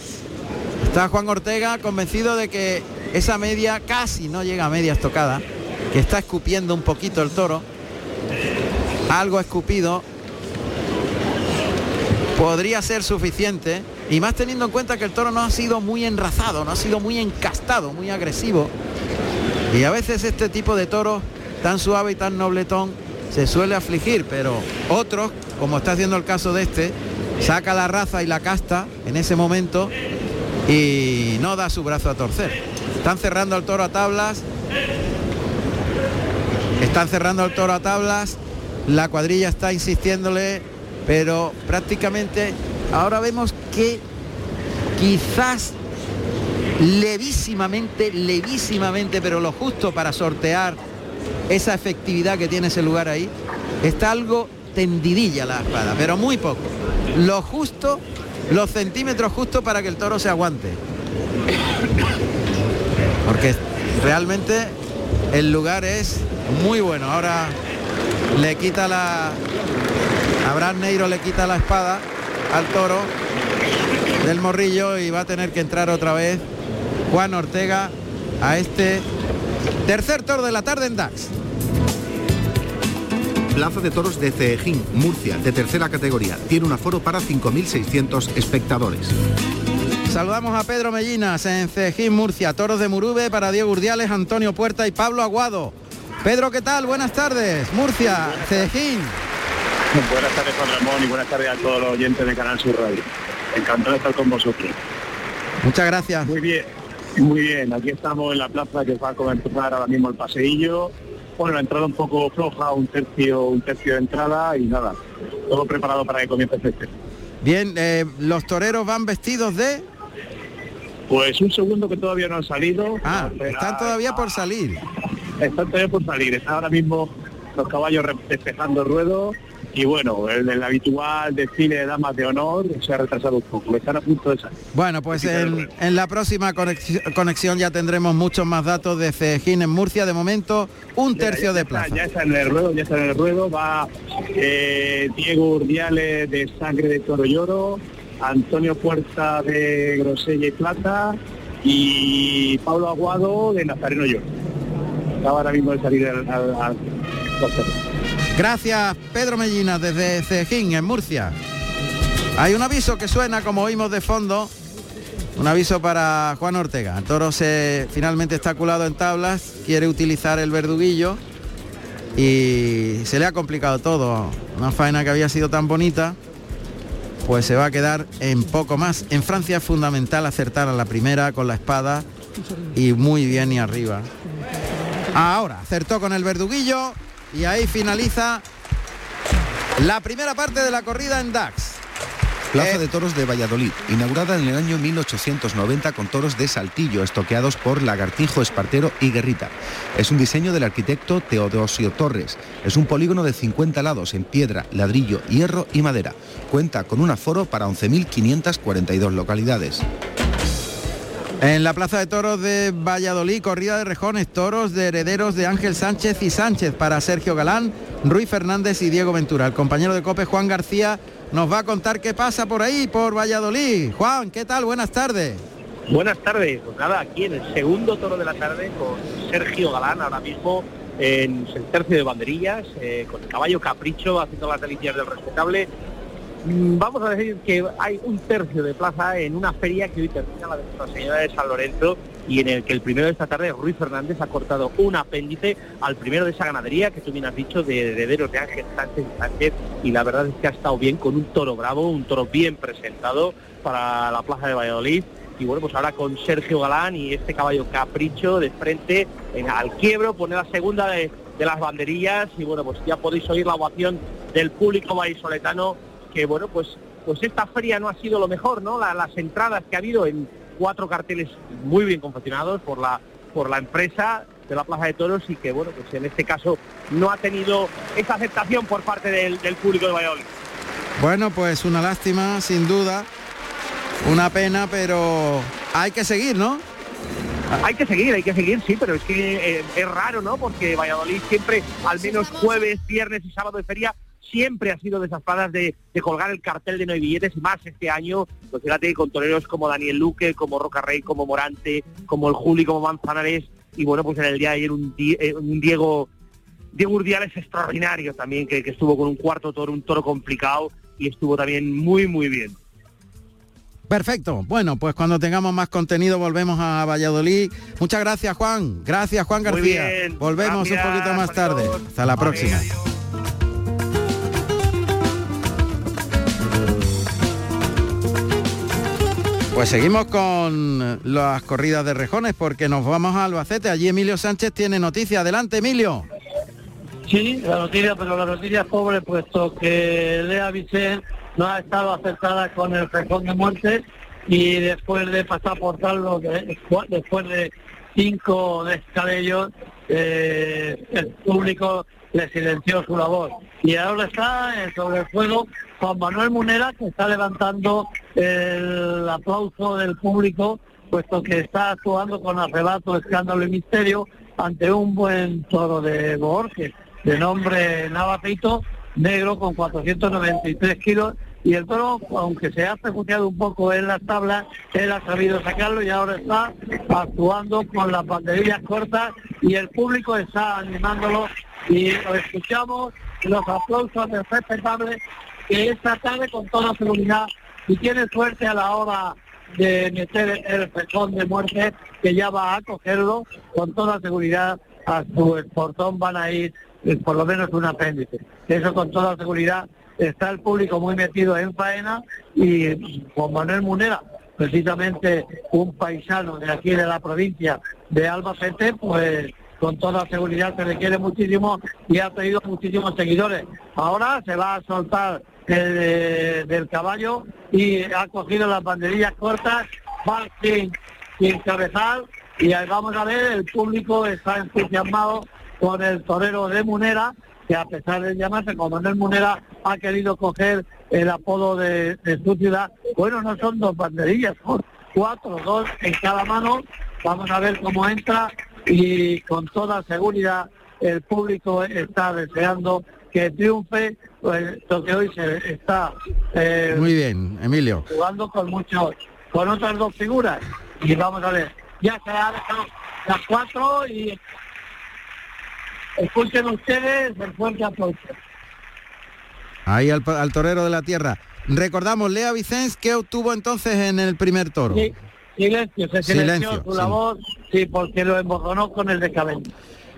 está Juan Ortega convencido de que esa media casi no llega a media estocada, que está escupiendo un poquito el toro, algo escupido, podría ser suficiente, y más teniendo en cuenta que el toro no ha sido muy enrazado, no ha sido muy encastado, muy agresivo, y a veces este tipo de toro tan suave y tan nobletón se suele afligir, pero otros, como está haciendo el caso de este, saca la raza y la casta en ese momento y no da su brazo a torcer. Están cerrando el toro a tablas. Están cerrando el toro a tablas. La cuadrilla está insistiéndole, pero prácticamente ahora vemos que quizás levísimamente, levísimamente, pero lo justo para sortear esa efectividad que tiene ese lugar ahí, está algo tendidilla la espada, pero muy poco. Lo justo, los centímetros justos para que el toro se aguante. Porque realmente el lugar es muy bueno. Ahora le quita la... Abraham Neiro le quita la espada al toro del morrillo y va a tener que entrar otra vez Juan Ortega a este tercer toro de la tarde en DAX. Plaza de Toros de Ceejín, Murcia, de tercera categoría. Tiene un aforo para 5.600 espectadores. Saludamos a Pedro Mellinas en Ceejín, Murcia. Toros de Murube para Diego Urdiales, Antonio Puerta y Pablo Aguado. Pedro, ¿qué tal? Buenas tardes. Murcia, Ceejín. Buenas tardes, Juan Ramón, y buenas tardes a todos los oyentes de Canal Sur Radio. Encantado de estar con vosotros. Muchas gracias. Muy bien, muy bien. Aquí estamos en la plaza que va a comenzar ahora mismo el paseillo. Bueno, la entrada un poco floja, un tercio, un tercio de entrada y nada. Todo preparado para que comience el festejo. Bien, eh, los toreros van vestidos de... Pues un segundo que todavía no han salido. Ah, están todavía por salir. Están todavía por salir. Están ahora mismo los caballos despejando el ruedo y bueno, el, el habitual desfile de damas de honor se ha retrasado un poco. Están a punto de salir. Bueno, pues en, en la próxima conexi- conexión ya tendremos muchos más datos de Ceejín en Murcia. De momento, un tercio ya de está- plaza. Ya está en el ruedo, ya está en el ruedo. Va eh, Diego Urdiales de Sangre de Toro Lloro, Antonio Puerta de Grosella y Plata y Pablo Aguado de Nazareno Lloro. Acaba ahora mismo de salir al, al- al- Gracias, Pedro Mellinas, desde Cejín, en Murcia. Hay un aviso que suena, como oímos de fondo, un aviso para Juan Ortega. El toro se finalmente está culado en tablas, quiere utilizar el verduguillo y se le ha complicado todo. Una faena que había sido tan bonita, pues se va a quedar en poco más. En Francia es fundamental acertar a la primera con la espada y muy bien y arriba. Ahora, acertó con el verduguillo y ahí finaliza la primera parte de la corrida en DAX. Plaza Eh. de Toros de Valladolid, inaugurada en el año 1890 con toros de saltillo estoqueados por Lagartijo, Espartero y Guerrita. Es un diseño del arquitecto Teodosio Torres. Es un polígono de 50 lados en piedra, ladrillo, hierro y madera. Cuenta con un aforo para 11.542 localidades. En la Plaza de Toros de Valladolid, corrida de rejones, toros de herederos de Ángel Sánchez y Sánchez para Sergio Galán, Ruiz Fernández y Diego Ventura. El compañero de COPE, Juan García, nos va a contar qué pasa por ahí, por Valladolid. Juan, ¿qué tal? Buenas tardes. Buenas tardes, pues nada, aquí en el segundo toro de la tarde con Sergio Galán ahora mismo en el tercio de banderillas, eh, con el caballo Capricho haciendo las delicias del respetable. Vamos a decir que hay un tercio de plaza en una feria que hoy termina la de Nuestra Señora de San Lorenzo y en el que el primero de esta tarde, Ruiz Fernández, ha cortado un apéndice al primero de esa ganadería que tú bien has dicho, de herederos de Ángel Sánchez y Sánchez, y la verdad es que ha estado bien con un toro bravo, un toro bien presentado para la plaza de Valladolid. Y bueno, pues ahora con Sergio Galán y este caballo capricho de frente en, al quiebro, pone la segunda de, de las banderillas. Y bueno, pues ya podéis oír la ovación del público vallisoletano que bueno, pues pues esta feria no ha sido lo mejor, ¿no? La- las entradas que ha habido en cuatro carteles muy bien confeccionados por la por la empresa de la Plaza de Toros y que bueno, pues en este caso no ha tenido esa aceptación por parte del, del público de Valladolid. Bueno, pues una lástima, sin duda. Una pena, pero hay que seguir, ¿no? Hay que seguir, hay que seguir, sí, pero es que eh, es raro, ¿no? Porque Valladolid siempre, al menos jueves, viernes y sábado de feria, siempre ha sido de esas plazas de, de colgar el cartel de no hay billetes y más este año, pues fíjate, con toreros como Daniel Luque, como Roca Rey, como Morante, como el Juli, como Manzanares, y bueno, pues en el día de ayer un, eh, un Diego Diego Urdiales extraordinario también, que, que estuvo con un cuarto toro, un toro complicado, y estuvo también muy, muy bien. Perfecto. Bueno, pues cuando tengamos más contenido volvemos a Valladolid. Muchas gracias, Juan. Gracias, Juan Muy García. bien. Volvemos Gracias, un poquito más tarde. Hasta la próxima. adiós. Pues seguimos con las corridas de rejones porque nos vamos a Albacete. Allí Emilio Sánchez tiene noticia. Adelante, Emilio. Sí, la noticia, pero la noticia es pobre, puesto que Lea Vicente no ha estado acertada con el rejón de muerte y después de pasar por Carlos, después de cinco descabellos, eh, el público le silenció su labor. Y ahora está sobre el fuego Juan Manuel Munera, que está levantando el aplauso del público, puesto que está actuando con arrebato, escándalo y misterio ante un buen toro de Borges, de nombre Navapito, negro con 493 kilos y el toro, aunque se ha perjudicado un poco en las tablas, él ha sabido sacarlo y ahora está actuando con las banderillas cortas y el público está animándolo y lo escuchamos, los aplausos del respetable que esta tarde con toda seguridad. Y tiene suerte a la hora de meter el pezón de muerte que ya va a cogerlo con toda seguridad a su portón. Van a ir eh, por lo menos un apéndice. Eso con toda seguridad. Está el público muy metido en faena y Juan Manuel Munera, precisamente un paisano de aquí de la provincia de Albacete, pues con toda seguridad se le quiere muchísimo y ha tenido muchísimos seguidores. Ahora se va a soltar el, del caballo y ha cogido las banderillas cortas, va sin, cabezal y ahí vamos a ver, el público está entusiasmado con el torero de Munera, que a pesar de llamarse como Manuel Munera, ha querido coger el apodo de, su ciudad. Bueno, no son dos banderillas, son cuatro, dos en cada mano. Vamos a ver cómo entra y con toda seguridad el público está deseando que triunfe, pues, que hoy se está eh, muy bien, Emilio. Jugando con muchos, con otras dos figuras. Y vamos a ver, ya se ha dejado las cuatro y escuchen ustedes el fuerte aplauso. Ahí al, torero de la tierra. Recordamos, Lea Vicens, ¿qué obtuvo entonces en el primer toro? Sí, silencio, se silenció su labor, sí, porque lo emborronó con el descabello.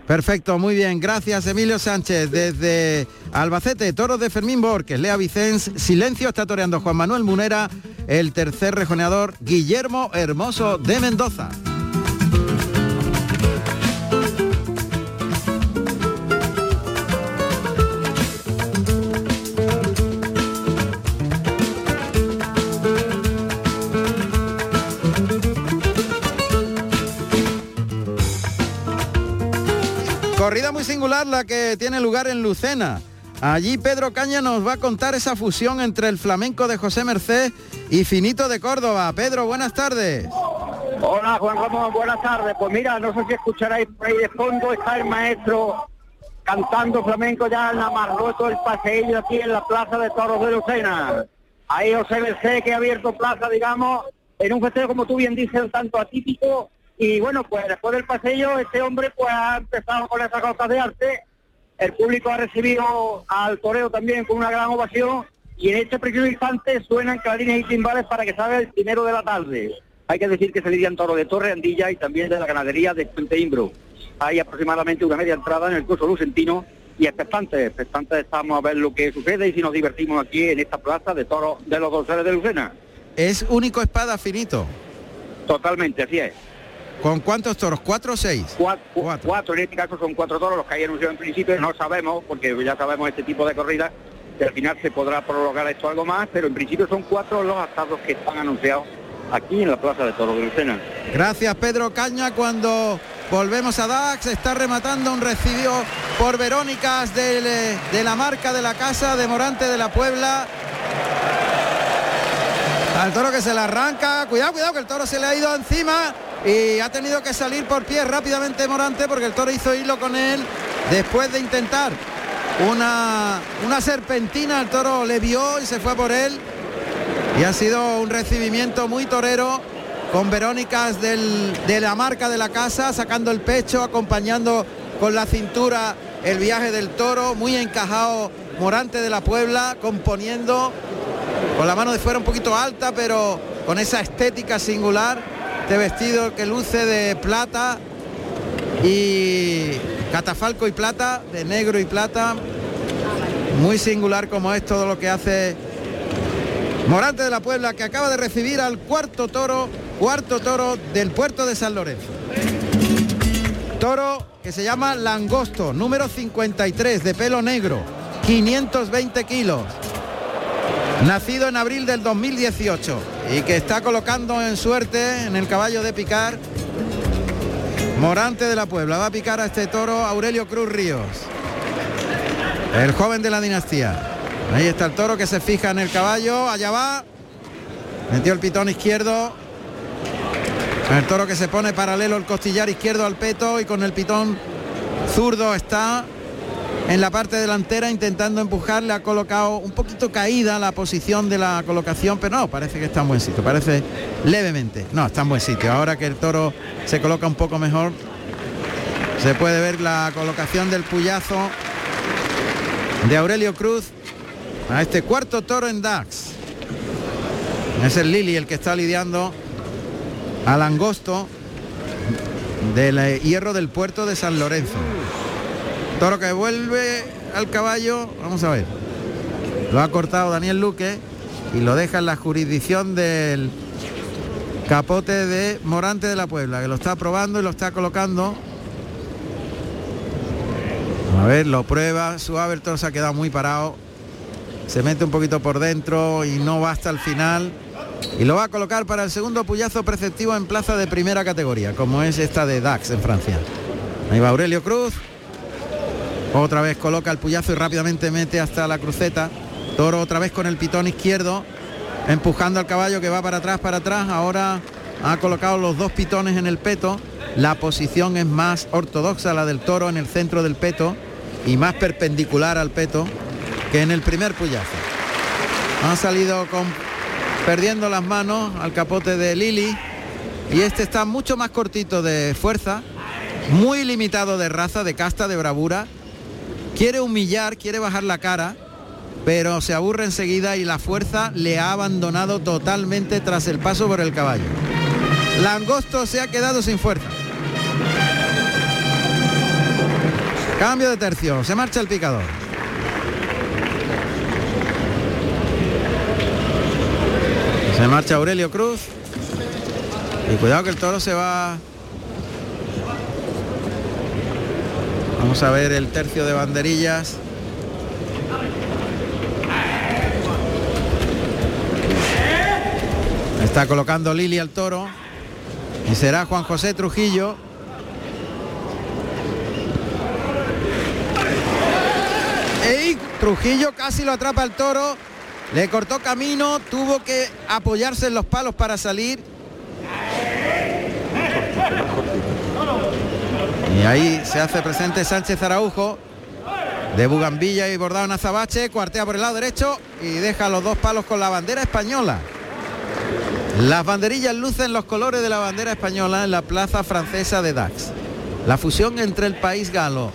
Perfecto, muy bien. Gracias, Emilio Sánchez. Desde Albacete, toros de Fermín Borges, Lea Vicens, silencio está toreando Juan Manuel Munera, el tercer rejoneador Guillermo Hermoso de Mendoza. Corrida muy singular la que tiene lugar en Lucena. Allí Pedro Caña nos va a contar esa fusión entre el flamenco de José Merced y Finito de Córdoba. Pedro, buenas tardes. Hola Juan Ramón, buenas tardes. Pues mira, no sé si escucharéis por ahí de fondo, está el maestro cantando flamenco ya en la el paseillo aquí en la Plaza de Toros de Lucena. Ahí José Merced que ha abierto plaza, digamos, en un festejo, como tú bien dices, tanto atípico y bueno, pues después del paseo, este hombre pues ha empezado con esa cosa de arte. El público ha recibido al toreo también con una gran ovación y en este preciso instante suenan clarines y timbales para que salga el primero de la tarde. Hay que decir que se dirían toro de Torre Andilla y también de la ganadería de Puente Imbro. Hay aproximadamente una media entrada en el curso lucentino y expectantes, expectantes estamos a ver lo que sucede y si nos divertimos aquí en esta plaza de toros de los dorsales de Lucena. ¿Es único espada finito? Totalmente, así es. ¿Con cuántos toros? ¿Cuatro o seis? Cuatro, en este caso son cuatro toros los que hay anunciado en principio, no sabemos, porque ya sabemos este tipo de corridas, que al final se podrá prolongar esto algo más, pero en principio son cuatro los asados que están anunciados aquí en la Plaza de Toros de Lucena. Gracias Pedro Caña, cuando volvemos a Dax, está rematando un recibido por Verónicas de, de la marca de la casa de Morante de la Puebla. Al toro que se le arranca, cuidado, cuidado, que el toro se le ha ido encima y ha tenido que salir por pie rápidamente Morante porque el toro hizo hilo con él después de intentar una, una serpentina, el toro le vio y se fue por él. Y ha sido un recibimiento muy torero con Verónicas de la marca de la casa, sacando el pecho, acompañando con la cintura el viaje del toro, muy encajado Morante de la Puebla, componiendo con la mano de fuera un poquito alta, pero con esa estética singular este vestido que luce de plata y catafalco y plata, de negro y plata. Muy singular como es todo lo que hace Morante de la Puebla que acaba de recibir al cuarto toro, cuarto toro del puerto de San Lorenzo. Toro que se llama Langosto, número 53, de pelo negro, 520 kilos. Nacido en abril del 2018 y que está colocando en suerte en el caballo de picar. Morante de la Puebla va a picar a este toro Aurelio Cruz Ríos. El joven de la dinastía. Ahí está el toro que se fija en el caballo. Allá va. Metió el pitón izquierdo. El toro que se pone paralelo el costillar izquierdo al peto y con el pitón zurdo está en la parte delantera intentando empujar. Le ha colocado un poquito caída la posición de la colocación, pero no, parece que está en buen sitio. Parece levemente. No, está en buen sitio. Ahora que el toro se coloca un poco mejor, se puede ver la colocación del puyazo de Aurelio Cruz a este cuarto toro en Dax. Es el Lili el que está lidiando al angosto del hierro del puerto de San Lorenzo. Toro que vuelve al caballo, vamos a ver. Lo ha cortado Daniel Luque y lo deja en la jurisdicción del capote de Morante de la Puebla, que lo está probando y lo está colocando. A ver, lo prueba, suave, el toro se ha quedado muy parado. Se mete un poquito por dentro y no va hasta el final. Y lo va a colocar para el segundo puyazo preceptivo en plaza de primera categoría, como es esta de Dax en Francia. Ahí va Aurelio Cruz. Otra vez coloca el puyazo y rápidamente mete hasta la cruceta. Toro otra vez con el pitón izquierdo, empujando al caballo que va para atrás, para atrás. Ahora ha colocado los dos pitones en el peto. La posición es más ortodoxa, la del toro en el centro del peto y más perpendicular al peto que en el primer puyazo. Han salido con, perdiendo las manos al capote de Lili y este está mucho más cortito de fuerza, muy limitado de raza, de casta, de bravura. Quiere humillar, quiere bajar la cara, pero se aburre enseguida y la fuerza le ha abandonado totalmente tras el paso por el caballo. Langosto se ha quedado sin fuerza. Cambio de tercio, se marcha el picador. Se marcha Aurelio Cruz. Y cuidado que el toro se va. Vamos a ver el tercio de banderillas. Está colocando Lili al toro. Y será Juan José Trujillo. ¡Ey! Trujillo casi lo atrapa el toro. Le cortó camino, tuvo que apoyarse en los palos para salir. Y ahí se hace presente Sánchez Araujo de Bugambilla y bordado en azabache, cuartea por el lado derecho y deja los dos palos con la bandera española. Las banderillas lucen los colores de la bandera española en la plaza francesa de Dax. La fusión entre el país galo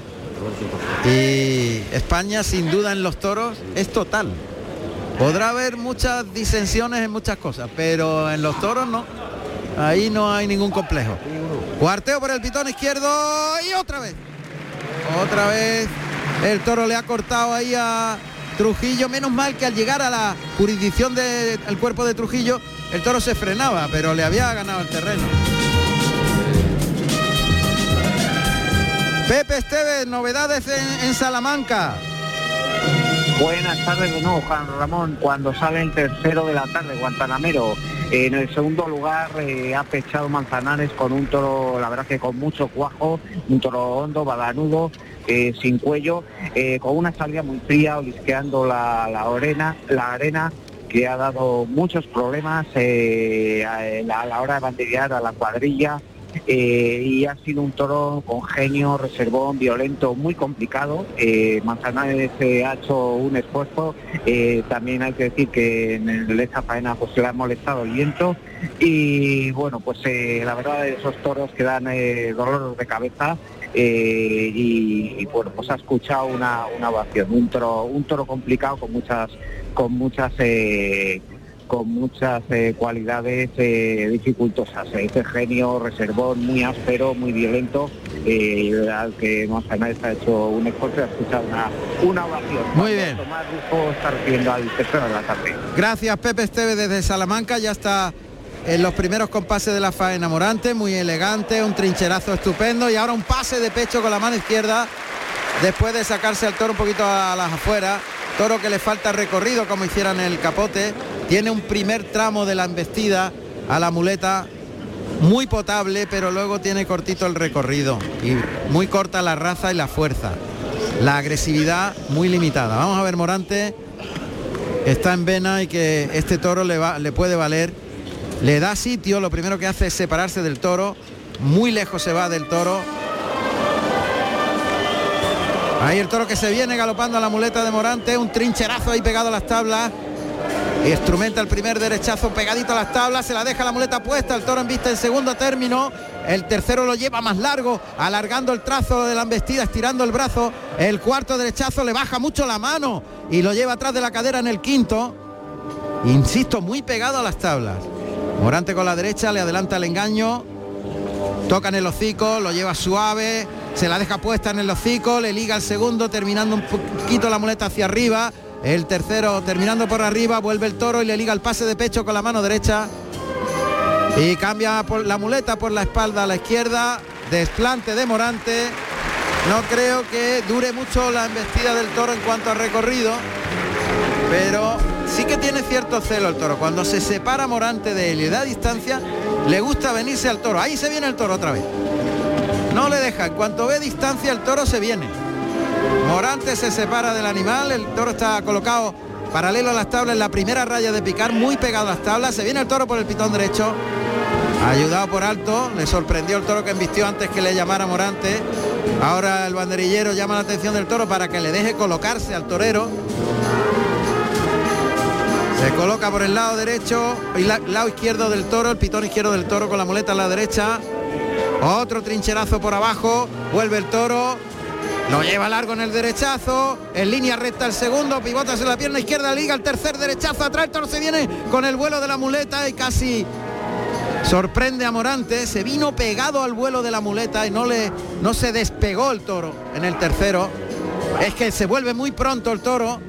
y España sin duda en los toros es total. Podrá haber muchas disensiones en muchas cosas, pero en los toros no. Ahí no hay ningún complejo. Cuarteo por el pitón izquierdo y otra vez. Otra vez el toro le ha cortado ahí a Trujillo. Menos mal que al llegar a la jurisdicción del cuerpo de Trujillo, el toro se frenaba, pero le había ganado el terreno. Pepe Esteves, novedades en, Salamanca. Buenas tardes de nuevo, Juan Ramón. Cuando sale el tercero de la tarde, Guantanamero. En el segundo lugar eh, ha pechado Manzanares con un toro, la verdad que con mucho cuajo, un toro hondo, balanudo, eh, sin cuello, eh, con una salida muy fría, olisqueando la, la, arena, la arena que ha dado muchos problemas a, la, a la hora de banderear a la cuadrilla. Eh, y ha sido un toro con genio, reservón, violento, muy complicado. Eh, Manzanares eh, ha hecho un esfuerzo, también hay que decir que en esta faena pues le ha molestado el viento. Y bueno, pues la verdad esos toros que dan dolor de cabeza y, y, bueno, pues ha escuchado una, una ovación, un toro, un toro complicado con muchas, con muchas con muchas eh, cualidades eh, dificultosas. Ese genio reservón muy áspero, muy violento y al que Mohamed ha hecho un esfuerzo ha escuchado una, una ovación. Muy bien. Tomás Rufo está recibiendo al tercero de la tarde. Gracias Pepe Esteve desde Salamanca, ya está en los primeros compases de la faena Morante, muy elegante, un trincherazo estupendo y ahora un pase de pecho con la mano izquierda después de sacarse al toro un poquito a las afueras, toro que le falta recorrido como hicieran el capote, tiene un primer tramo de la embestida a la muleta muy potable, pero luego tiene cortito el recorrido y muy corta la raza y la fuerza. La agresividad muy limitada. Vamos a ver Morante está en vena y que este toro le, va, le puede valer. Le da sitio, lo primero que hace es separarse del toro. Muy lejos se va del toro. Ahí el toro que se viene galopando a la muleta de Morante, un trincherazo ahí pegado a las tablas. Instrumenta el primer derechazo pegadito a las tablas, se la deja la muleta puesta, el toro en vista en segundo término, el tercero lo lleva más largo, alargando el trazo de la embestida, estirando el brazo, el cuarto derechazo le baja mucho la mano y lo lleva atrás de la cadera en el quinto, insisto, muy pegado a las tablas. Morante con la derecha, le adelanta el engaño, toca en el hocico, lo lleva suave, se la deja puesta en el hocico, le liga el segundo, terminando un poquito la muleta hacia arriba, el tercero terminando por arriba, vuelve el toro y le liga el pase de pecho con la mano derecha. Y cambia la muleta por la espalda a la izquierda. Desplante de Morante. No creo que dure mucho la embestida del toro en cuanto a recorrido. Pero sí que tiene cierto celo el toro. Cuando se separa Morante de él y da distancia, le gusta venirse al toro. Ahí se viene el toro otra vez. No le deja. En cuanto ve distancia, el toro se viene. Morante se separa del animal, el toro está colocado paralelo a las tablas en la primera raya de picar, muy pegado a las tablas, se viene el toro por el pitón derecho, ayudado por alto, le sorprendió el toro que embistió antes que le llamara Morante, ahora el banderillero llama la atención del toro para que le deje colocarse al torero, se coloca por el lado derecho la, lado izquierdo del toro, el pitón izquierdo del toro con la muleta a la derecha, otro trincherazo por abajo, vuelve el toro, lo lleva largo en el derechazo, en línea recta el segundo, pivotas en la pierna izquierda, liga el tercer derechazo, atrás el toro se viene con el vuelo de la muleta y casi sorprende a Morante, se vino pegado al vuelo de la muleta y no, le, no se despegó el toro en el tercero. Es que se vuelve muy pronto el toro,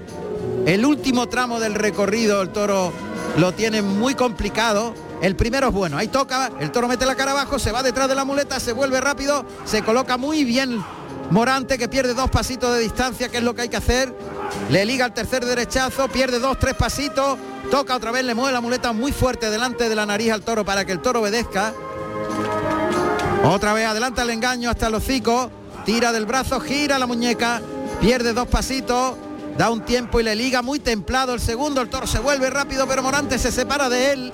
el último tramo del recorrido el toro lo tiene muy complicado. El primero es bueno, ahí toca, el toro mete la cara abajo, se va detrás de la muleta, se vuelve rápido, se coloca muy bien Morante que pierde dos pasitos de distancia, que es lo que hay que hacer. Le liga el tercer derechazo, pierde dos, tres pasitos. Toca otra vez, le mueve la muleta muy fuerte delante de la nariz al toro para que el toro obedezca. Otra vez adelanta el engaño hasta el hocico. Tira del brazo, gira la muñeca. Pierde dos pasitos. Da un tiempo y le liga muy templado el segundo. El toro se vuelve rápido, pero Morante se separa de él.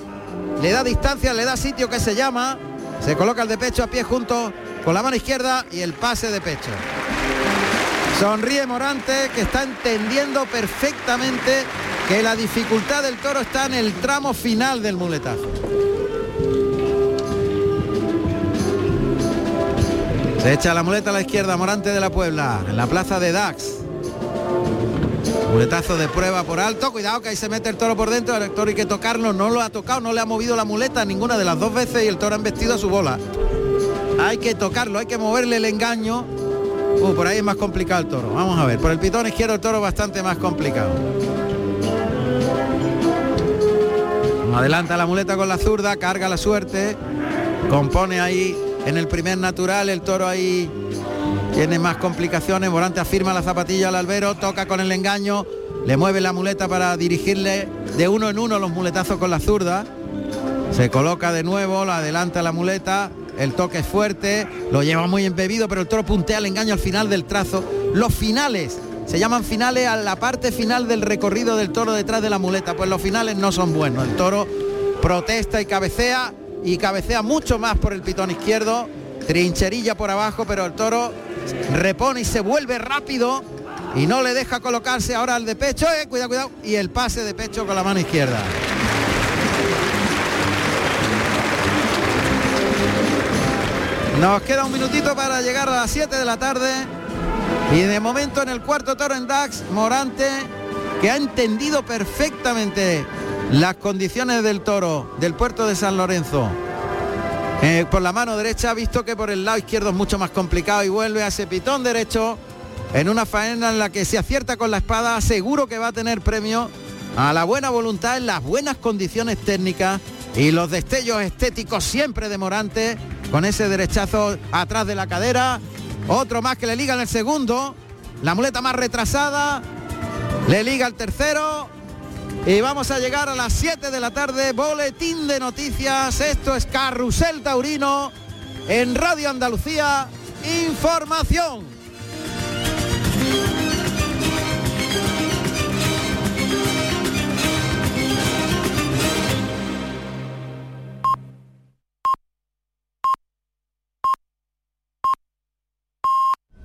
Le da distancia, le da sitio que se llama. Se coloca el de pecho a pie junto con la mano izquierda y el pase de pecho. Sonríe Morante que está entendiendo perfectamente que la dificultad del toro está en el tramo final del muletazo. Se echa la muleta a la izquierda, Morante de la Puebla, en la plaza de Dax. Muletazo de prueba por alto, cuidado que ahí se mete el toro por dentro, el toro hay que tocarlo, no lo ha tocado, no le ha movido la muleta ninguna de las dos veces y el toro ha vestido a su bola. Hay que tocarlo, hay que moverle el engaño. Uh, por ahí es más complicado el toro. Vamos a ver, por el pitón izquierdo el toro bastante más complicado. Adelanta la muleta con la zurda, carga la suerte, compone ahí en el primer natural, el toro ahí tiene más complicaciones, Morante afirma la zapatilla al albero, toca con el engaño, le mueve la muleta para dirigirle de uno en uno los muletazos con la zurda, se coloca de nuevo, la adelanta la muleta, el toque es fuerte, lo lleva muy embebido, pero el toro puntea el engaño al final del trazo. Los finales se llaman finales a la parte final del recorrido del toro detrás de la muleta, pues los finales no son buenos. El toro protesta y cabecea y cabecea mucho más por el pitón izquierdo, trincherilla por abajo, pero el toro repone y se vuelve rápido y no le deja colocarse ahora al de pecho, eh, cuidado, cuidado, y el pase de pecho con la mano izquierda. Nos queda un minutito para llegar a las 7 de la tarde. Y de momento en el cuarto toro en DAX, Morante, que ha entendido perfectamente las condiciones del toro del puerto de San Lorenzo Eh, por la mano derecha, ha visto que por el lado izquierdo es mucho más complicado y vuelve a ese pitón derecho en una faena en la que se acierta con la espada, seguro que va a tener premio a la buena voluntad en las buenas condiciones técnicas y los destellos estéticos siempre de Morante con ese derechazo atrás de la cadera. Otro más que le liga en el segundo. La muleta más retrasada. Le liga el tercero. Y vamos a llegar a las 7 de la tarde. Boletín de noticias. Esto es Carrusel Taurino en Radio Andalucía. Información.